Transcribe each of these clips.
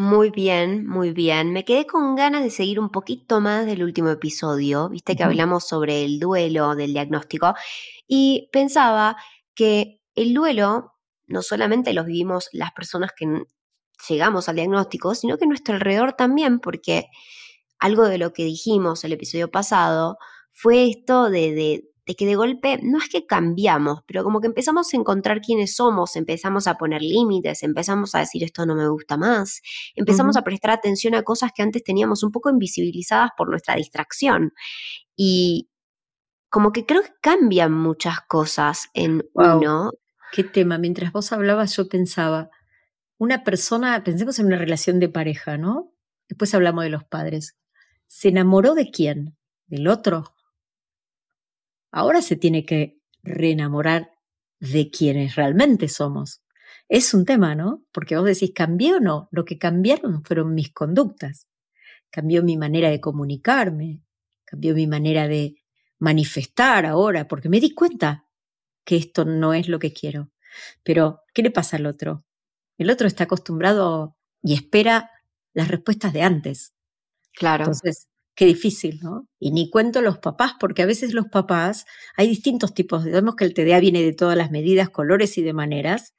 Muy bien, muy bien. Me quedé con ganas de seguir un poquito más del último episodio, viste que hablamos sobre el duelo del diagnóstico, y pensaba que el duelo no solamente lo vivimos las personas que llegamos al diagnóstico, sino que nuestro alrededor también, porque algo de lo que dijimos el episodio pasado fue esto de, de que de golpe no es que cambiamos, pero como que empezamos a encontrar quiénes somos, empezamos a poner límites, empezamos a decir esto no me gusta más, empezamos a prestar atención a cosas que antes teníamos un poco invisibilizadas por nuestra distracción. Y como que creo que cambian muchas cosas en uno. Qué tema, mientras vos hablabas yo pensaba, una persona, pensemos en una relación de pareja, ¿no? Después hablamos de los padres. ¿Se enamoró de quién? ¿Del otro? Ahora se tiene que reenamorar de quienes realmente somos. Es un tema, ¿no? Porque vos decís, ¿cambié o no? Lo que cambiaron fueron mis conductas. Cambió mi manera de comunicarme, cambió mi manera de manifestar ahora, porque me di cuenta que esto no es lo que quiero. Pero, ¿qué le pasa al otro? El otro está acostumbrado y espera las respuestas de antes. Claro. Entonces, Qué difícil, ¿no? Y ni cuento los papás, porque a veces los papás, hay distintos tipos, vemos que el TDA viene de todas las medidas, colores y de maneras,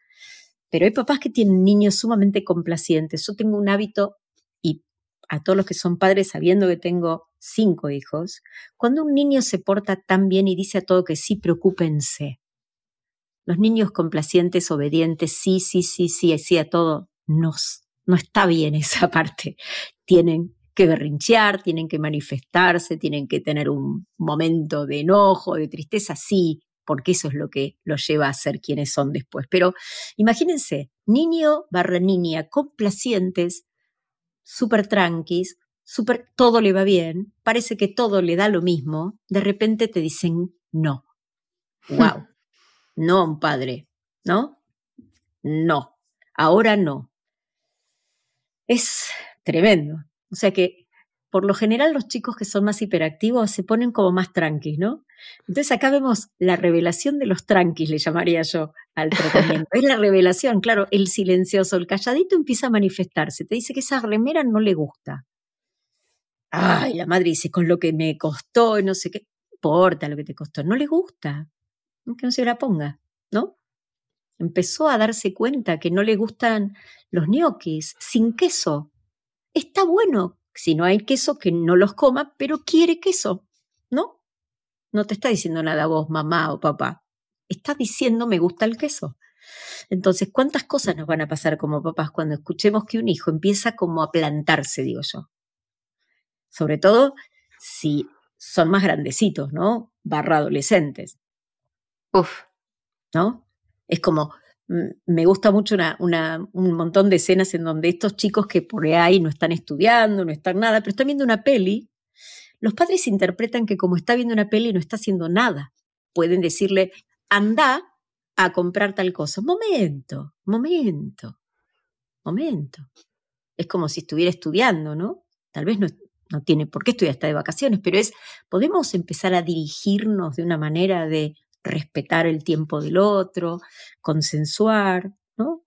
pero hay papás que tienen niños sumamente complacientes. Yo tengo un hábito, y a todos los que son padres, sabiendo que tengo cinco hijos, cuando un niño se porta tan bien y dice a todo que sí, preocúpense. Los niños complacientes, obedientes, sí, sí, sí, sí, sí a todo, no, no está bien esa parte. Tienen que berrinchear, tienen que manifestarse, tienen que tener un momento de enojo, de tristeza, sí, porque eso es lo que los lleva a ser quienes son después. Pero imagínense, niño barra niña, complacientes, súper tranquis, súper, todo le va bien, parece que todo le da lo mismo, de repente te dicen no. ¡Wow! no, un padre, ¿no? No, ahora no. Es tremendo. O sea que por lo general los chicos que son más hiperactivos se ponen como más tranquis, ¿no? Entonces acá vemos la revelación de los tranquis, le llamaría yo al tratamiento. es la revelación, claro, el silencioso, el calladito empieza a manifestarse, te dice que esa remera no le gusta. Ay, la madre dice, con lo que me costó, no sé qué, importa lo que te costó, no le gusta, que no se la ponga, ¿no? Empezó a darse cuenta que no le gustan los ñoquis sin queso, está bueno, si no hay queso, que no los coma, pero quiere queso, ¿no? No te está diciendo nada vos, mamá o papá. Está diciendo me gusta el queso. Entonces, ¿cuántas cosas nos van a pasar como papás cuando escuchemos que un hijo empieza como a plantarse, digo yo? Sobre todo si son más grandecitos, ¿no? Barra adolescentes. Uf. ¿No? Es como, me gusta mucho un montón de escenas en donde estos chicos que por ahí no están estudiando, no están nada, pero están viendo una peli, los padres interpretan que como está viendo una peli no está haciendo nada. Pueden decirle, anda a comprar tal cosa. Momento, momento, momento. Es como si estuviera estudiando, ¿no? Tal vez no, no tiene por qué estudiar, está de vacaciones, pero es, podemos empezar a dirigirnos de una manera de respetar el tiempo del otro, consensuar, ¿no?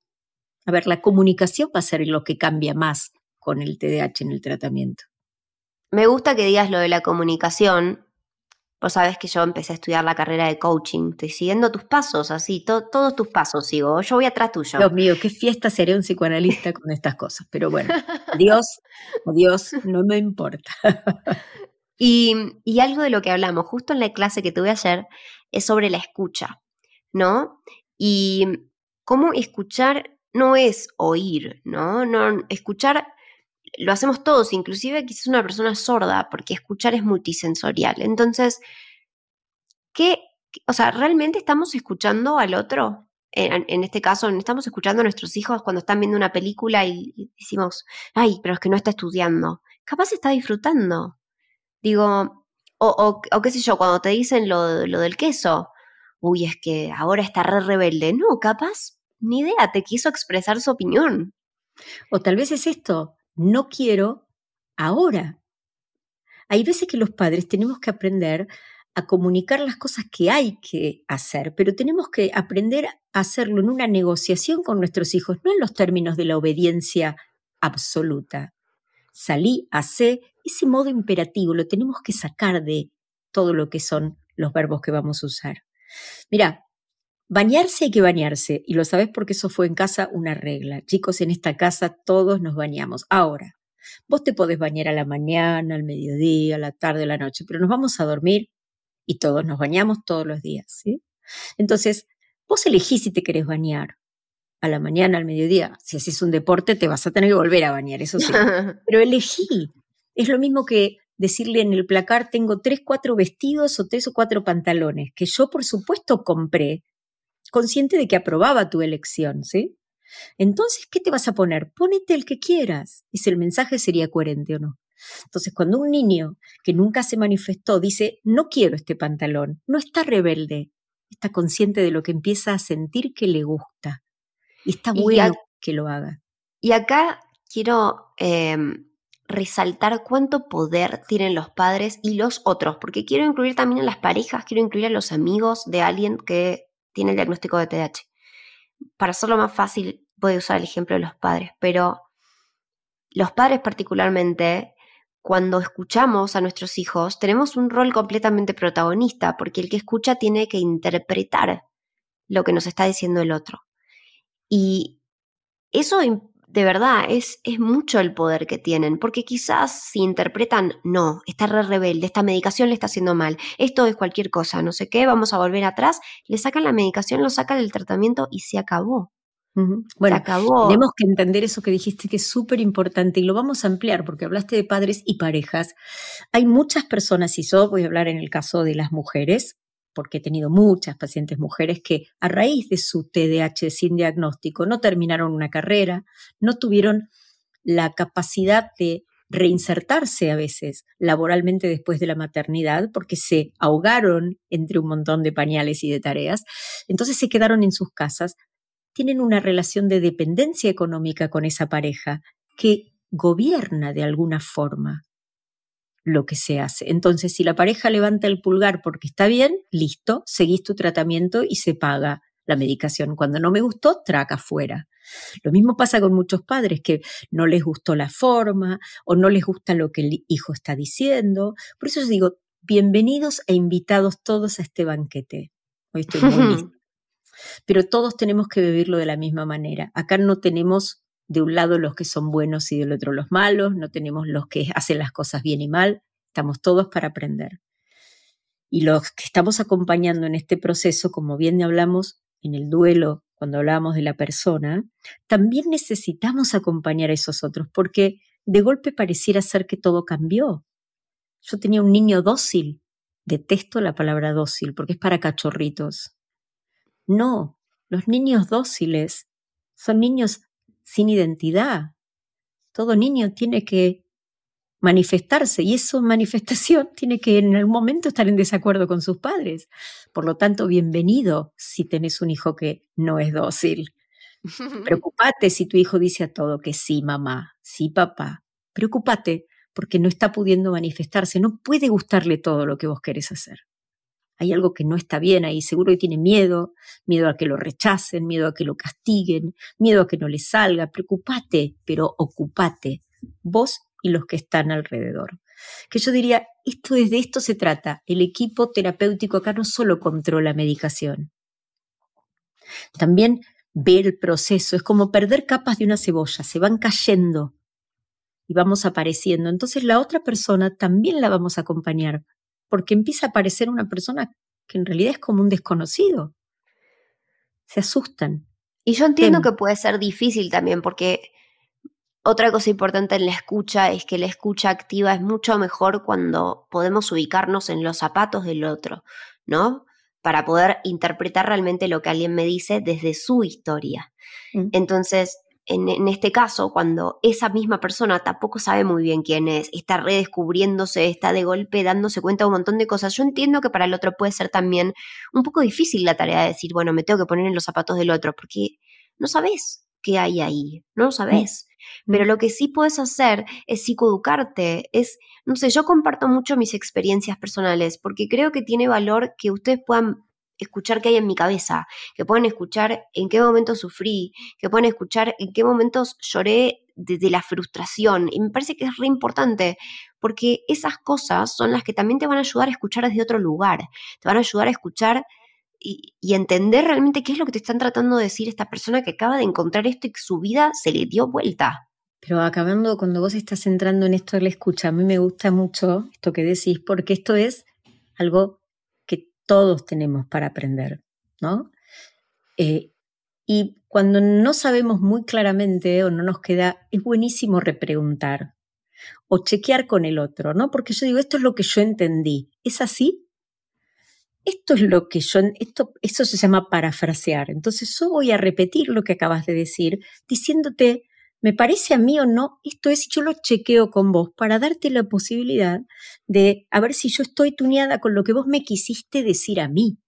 A ver, la comunicación va a ser lo que cambia más con el TDAH en el tratamiento. Me gusta que digas lo de la comunicación. Vos sabés que yo empecé a estudiar la carrera de coaching. Estoy siguiendo tus pasos, así, todos tus pasos sigo. Yo voy atrás tuyo. Dios mío, qué fiesta seré un psicoanalista con estas cosas. Pero bueno, Dios, Dios, no me importa. y, y algo de lo que hablamos justo en la clase que tuve ayer es sobre la escucha, ¿no? Y cómo escuchar no es oír, ¿no? no escuchar lo hacemos todos, inclusive quizás una persona sorda, porque escuchar es multisensorial. Entonces, ¿qué, o sea, realmente estamos escuchando al otro? En, este caso, estamos escuchando a nuestros hijos cuando están viendo una película y, y decimos, ay, pero es que no está estudiando. Capaz está disfrutando. Digo, O, qué sé yo, cuando te dicen lo, lo del queso, uy, es que ahora está re rebelde. No, capaz, ni idea, te quiso expresar su opinión. O tal vez es esto, no quiero ahora. Hay veces que los padres tenemos que aprender a comunicar las cosas que hay que hacer, pero tenemos que aprender a hacerlo en una negociación con nuestros hijos, no en los términos de la obediencia absoluta. Salí, hace, ese modo imperativo lo tenemos que sacar de todo lo que son los verbos que vamos a usar. Mira, bañarse hay que bañarse, y lo sabes porque eso fue en casa una regla. Chicos, en esta casa todos nos bañamos. Ahora, vos te podés bañar a la mañana, al mediodía, a la tarde, a la noche, pero nos vamos a dormir y todos nos bañamos todos los días, ¿sí? Entonces, vos elegís si te querés bañar a la mañana, al mediodía. Si haces un deporte, te vas a tener que volver a bañar, eso sí. Pero elegí. Es lo mismo que decirle en el placar, tengo tres, cuatro vestidos o tres o cuatro pantalones, que yo, por supuesto, compré, consciente de que aprobaba tu elección, ¿sí? Entonces, ¿qué te vas a poner? Pónete el que quieras. Y si el mensaje sería coherente o no. Entonces, cuando un niño que nunca se manifestó dice, no quiero este pantalón, no está rebelde, está consciente de lo que empieza a sentir que le gusta. Y está bueno que lo haga. Y acá quiero em, resaltar cuánto poder tienen los padres y los otros, porque quiero incluir también a las parejas, quiero incluir a los amigos de alguien que tiene el diagnóstico de TDAH. Para hacerlo más fácil, voy a usar el ejemplo de los padres, pero los padres particularmente cuando escuchamos a nuestros hijos, tenemos un rol completamente protagonista, porque el que escucha tiene que interpretar lo que nos está diciendo el otro. Y eso de verdad es, es mucho el poder que tienen, porque quizás si interpretan, no, está re rebelde, esta medicación le está haciendo mal, esto es cualquier cosa, no sé qué, vamos a volver atrás, le sacan la medicación, lo sacan del tratamiento y se acabó. Bueno, acabó. tenemos que entender eso que dijiste que es súper importante y lo vamos a ampliar porque hablaste de padres y parejas. Hay muchas personas, y yo voy a hablar en el caso de las mujeres, porque he tenido muchas pacientes mujeres que a raíz de su TDAH sin diagnóstico no terminaron una carrera, no tuvieron la capacidad de reinsertarse a veces laboralmente después de la maternidad porque se ahogaron entre un montón de pañales y de tareas. Entonces se quedaron en sus casas tienen una relación de dependencia económica con esa pareja que gobierna de alguna forma lo que se hace. Entonces, si la pareja levanta el pulgar porque está bien, listo, seguís tu tratamiento y se paga la medicación. Cuando no me gustó, traca fuera. Lo mismo pasa con muchos padres que no les gustó la forma o no les gusta lo que el hijo está diciendo. Por eso os digo, bienvenidos e invitados todos a este banquete. Hoy estoy muy pero todos tenemos que vivirlo de la misma manera. Acá no tenemos de un lado los que son buenos y del otro los malos, no tenemos los que hacen las cosas bien y mal, estamos todos para aprender. Y los que estamos acompañando en este proceso, como bien hablamos en el duelo, cuando hablamos de la persona, también necesitamos acompañar a esos otros, porque de golpe pareciera ser que todo cambió. Yo tenía un niño dócil, detesto la palabra dócil porque es para cachorritos, no, los niños dóciles son niños sin identidad. Todo niño tiene que manifestarse y esa manifestación tiene que en algún momento estar en desacuerdo con sus padres. Por lo tanto, bienvenido si tenés un hijo que no es dócil. Preocupate si tu hijo dice a todo que sí, mamá, sí, papá. Preocupate porque no está pudiendo manifestarse, no puede gustarle todo lo que vos querés hacer hay algo que no está bien ahí, seguro que tiene miedo, miedo a que lo rechacen, miedo a que lo castiguen, miedo a que no le salga, preocupate, pero ocupate, vos y los que están alrededor. Que yo diría, esto de esto se trata, el equipo terapéutico acá no solo controla medicación, también ve el proceso, es como perder capas de una cebolla, se van cayendo y vamos apareciendo. Entonces la otra persona también la vamos a acompañar porque empieza a aparecer una persona que en realidad es como un desconocido. Se asustan. Y yo entiendo que puede ser difícil también, porque otra cosa importante en la escucha es que la escucha activa es mucho mejor cuando podemos ubicarnos en los zapatos del otro, ¿no? Para poder interpretar realmente lo que alguien me dice desde su historia. Mm. Entonces, en, este caso, cuando esa misma persona tampoco sabe muy bien quién es, está redescubriéndose, está de golpe dándose cuenta de un montón de cosas, yo entiendo que para el otro puede ser también un poco difícil la tarea de decir, bueno, me tengo que poner en los zapatos del otro, porque no sabes qué hay ahí, no lo sabes. Pero mm. lo que sí puedes hacer es psicoeducarte, es, no sé, yo comparto mucho mis experiencias personales porque creo que tiene valor que ustedes puedan escuchar qué hay en mi cabeza, que puedan escuchar en qué momento sufrí, que puedan escuchar en qué momentos lloré desde la frustración. Y me parece que es re importante, porque esas cosas son las que también te van a ayudar a escuchar desde otro lugar, te van a ayudar a escuchar y, entender realmente qué es lo que te están tratando de decir esta persona que acaba de encontrar esto y que su vida se le dio vuelta. Pero acabando, cuando vos estás entrando en esto de la escucha, a mí me gusta mucho esto que decís, porque esto es algo todos tenemos para aprender, ¿no? Eh, y cuando no sabemos muy claramente o no nos queda, es buenísimo repreguntar o chequear con el otro, ¿no? Porque yo digo, esto es lo que yo entendí. ¿Es así? Esto es lo que yo, esto, eso se llama parafrasear. Entonces yo voy a repetir lo que acabas de decir, diciéndote, me parece a mí o no, esto es, yo lo chequeo con vos para darte la posibilidad de a ver si yo estoy tuneada con lo que vos me quisiste decir a mí,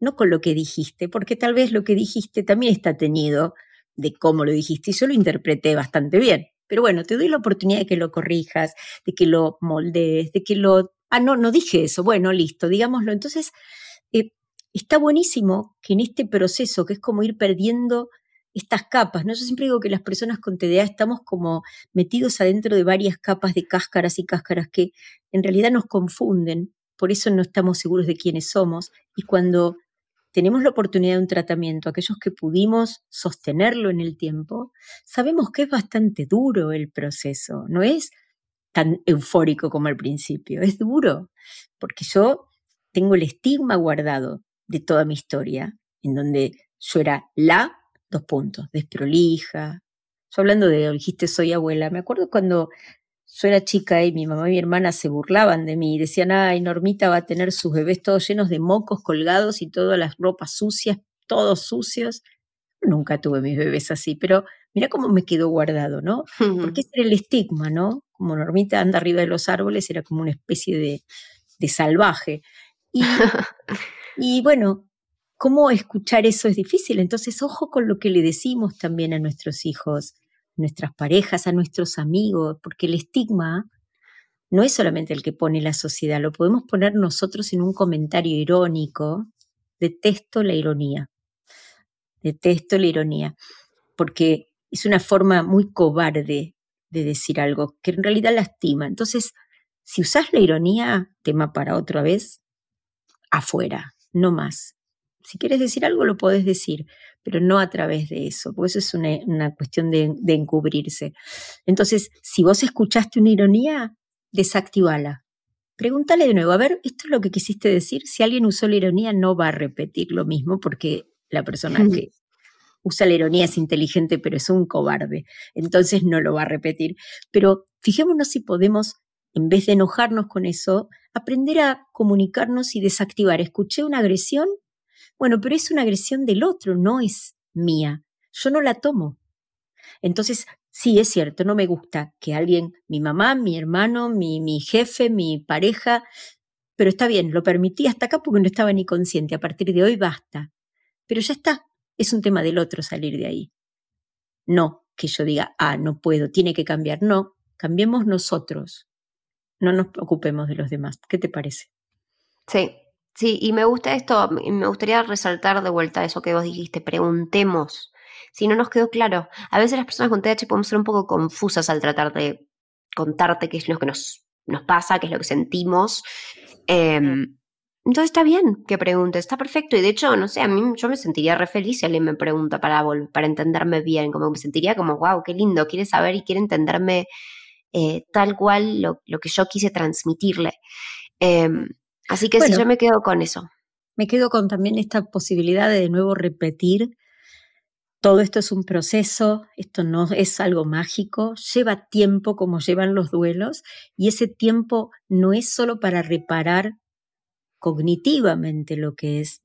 no con lo que dijiste, porque tal vez lo que dijiste también está tenido de cómo lo dijiste y yo lo interpreté bastante bien. Pero bueno, te doy la oportunidad de que lo corrijas, de que lo moldees, de que lo... Ah, no, no dije eso. Bueno, listo, digámoslo. Entonces, eh, está buenísimo que en este proceso, que es como ir perdiendo estas capas, ¿no? Yo siempre digo que las personas con TDA estamos como metidos adentro de varias capas de cáscaras y cáscaras que en realidad nos confunden, por eso no estamos seguros de quiénes somos, y cuando tenemos la oportunidad de un tratamiento, aquellos que pudimos sostenerlo en el tiempo, sabemos que es bastante duro el proceso, no es tan eufórico como al principio, es duro, porque yo tengo el estigma guardado de toda mi historia, en donde yo era la dos puntos, desprolija. Yo hablando de, dijiste, soy abuela, me acuerdo cuando yo era chica y mi mamá y mi hermana se burlaban de mí y decían, ay, Normita va a tener sus bebés todos llenos de mocos colgados y todas las ropas sucias, todos sucios. Nunca tuve mis bebés así, pero mira cómo me quedó guardado, ¿no? Porque ese era el estigma, ¿no? Como Normita anda arriba de los árboles, era como una especie de, de salvaje. Y, y bueno, cómo escuchar eso es difícil. Entonces, ojo con lo que le decimos también a nuestros hijos, nuestras parejas, a nuestros amigos, porque el estigma no es solamente el que pone la sociedad, lo podemos poner nosotros en un comentario irónico. Detesto la ironía. Detesto la ironía, porque es una forma muy cobarde de decir algo que en realidad lastima. Entonces, si usas la ironía, tema para otra vez, afuera, no más. Si quieres decir algo, lo podés decir, pero no a través de eso, porque eso es una, cuestión de, encubrirse. Entonces, si vos escuchaste una ironía, desactivala. Pregúntale de nuevo, a ver, ¿esto es lo que quisiste decir? Si alguien usó la ironía, no va a repetir lo mismo porque la persona que usa la ironía es inteligente, pero es un cobarde. Entonces no lo va a repetir. Pero fijémonos si podemos, en vez de enojarnos con eso, aprender a comunicarnos y desactivar. Escuché una agresión, bueno, pero es una agresión del otro, no es mía. Yo no la tomo. Entonces, sí, es cierto, no me gusta que alguien, mi mamá, mi hermano, mi, mi jefe, mi pareja, pero está bien, lo permití hasta acá porque no estaba ni consciente. A partir de hoy basta. Pero ya está, es un tema del otro salir de ahí. No que yo diga, ah, no puedo, tiene que cambiar. No, cambiemos nosotros. No nos preocupemos de los demás. ¿Qué te parece? Sí, Sí, y me gusta esto, me gustaría resaltar de vuelta eso que vos dijiste, preguntemos. Si no nos quedó claro, a veces las personas con TH podemos ser un poco confusas al tratar de contarte qué es lo que nos, nos pasa, qué es lo que sentimos. Em, entonces está bien que pregunte, está perfecto. Y de hecho, no sé, a mí yo me sentiría re feliz si alguien me pregunta para, para entenderme bien, como me sentiría como, wow, qué lindo, quiere saber y quiere entenderme eh, tal cual lo, lo, que yo quise transmitirle. Em, Así que sí, yo me quedo con eso. Me quedo con también esta posibilidad de de nuevo repetir. Todo esto es un proceso, esto no es algo mágico, lleva tiempo como llevan los duelos y ese tiempo no es solo para reparar cognitivamente lo que es,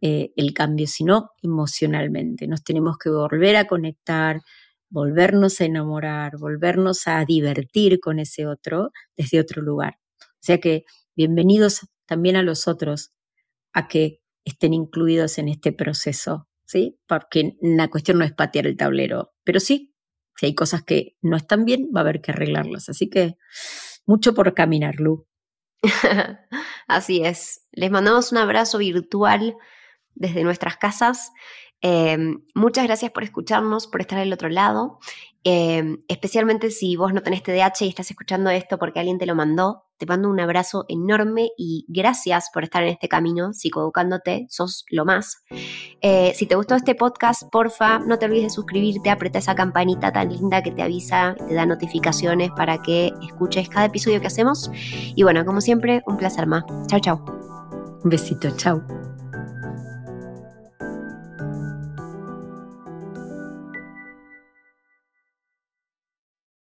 eh, el cambio, sino emocionalmente. Nos tenemos que volver a conectar, volvernos a enamorar, volvernos a divertir con ese otro desde otro lugar. O sea que bienvenidos también a los otros a que estén incluidos en este proceso, ¿sí? Porque la cuestión no es patear el tablero, pero sí, si hay cosas que no están bien, va a haber que arreglarlas. Así que mucho por caminar, Lu. Así es. Les mandamos un abrazo virtual desde nuestras casas. Em, muchas gracias por escucharnos, por estar al otro lado. Em, especialmente si vos no tenés TDAH y estás escuchando esto porque alguien te lo mandó, te mando un abrazo enorme y gracias por estar en este camino psicoeducándote, sos lo más. Eh, si te gustó este podcast, porfa, no te olvides de suscribirte, aprieta esa campanita tan linda que te avisa, te da notificaciones para que escuches cada episodio que hacemos. Y bueno, como siempre, un placer más. Chao, chao. Un besito, chao.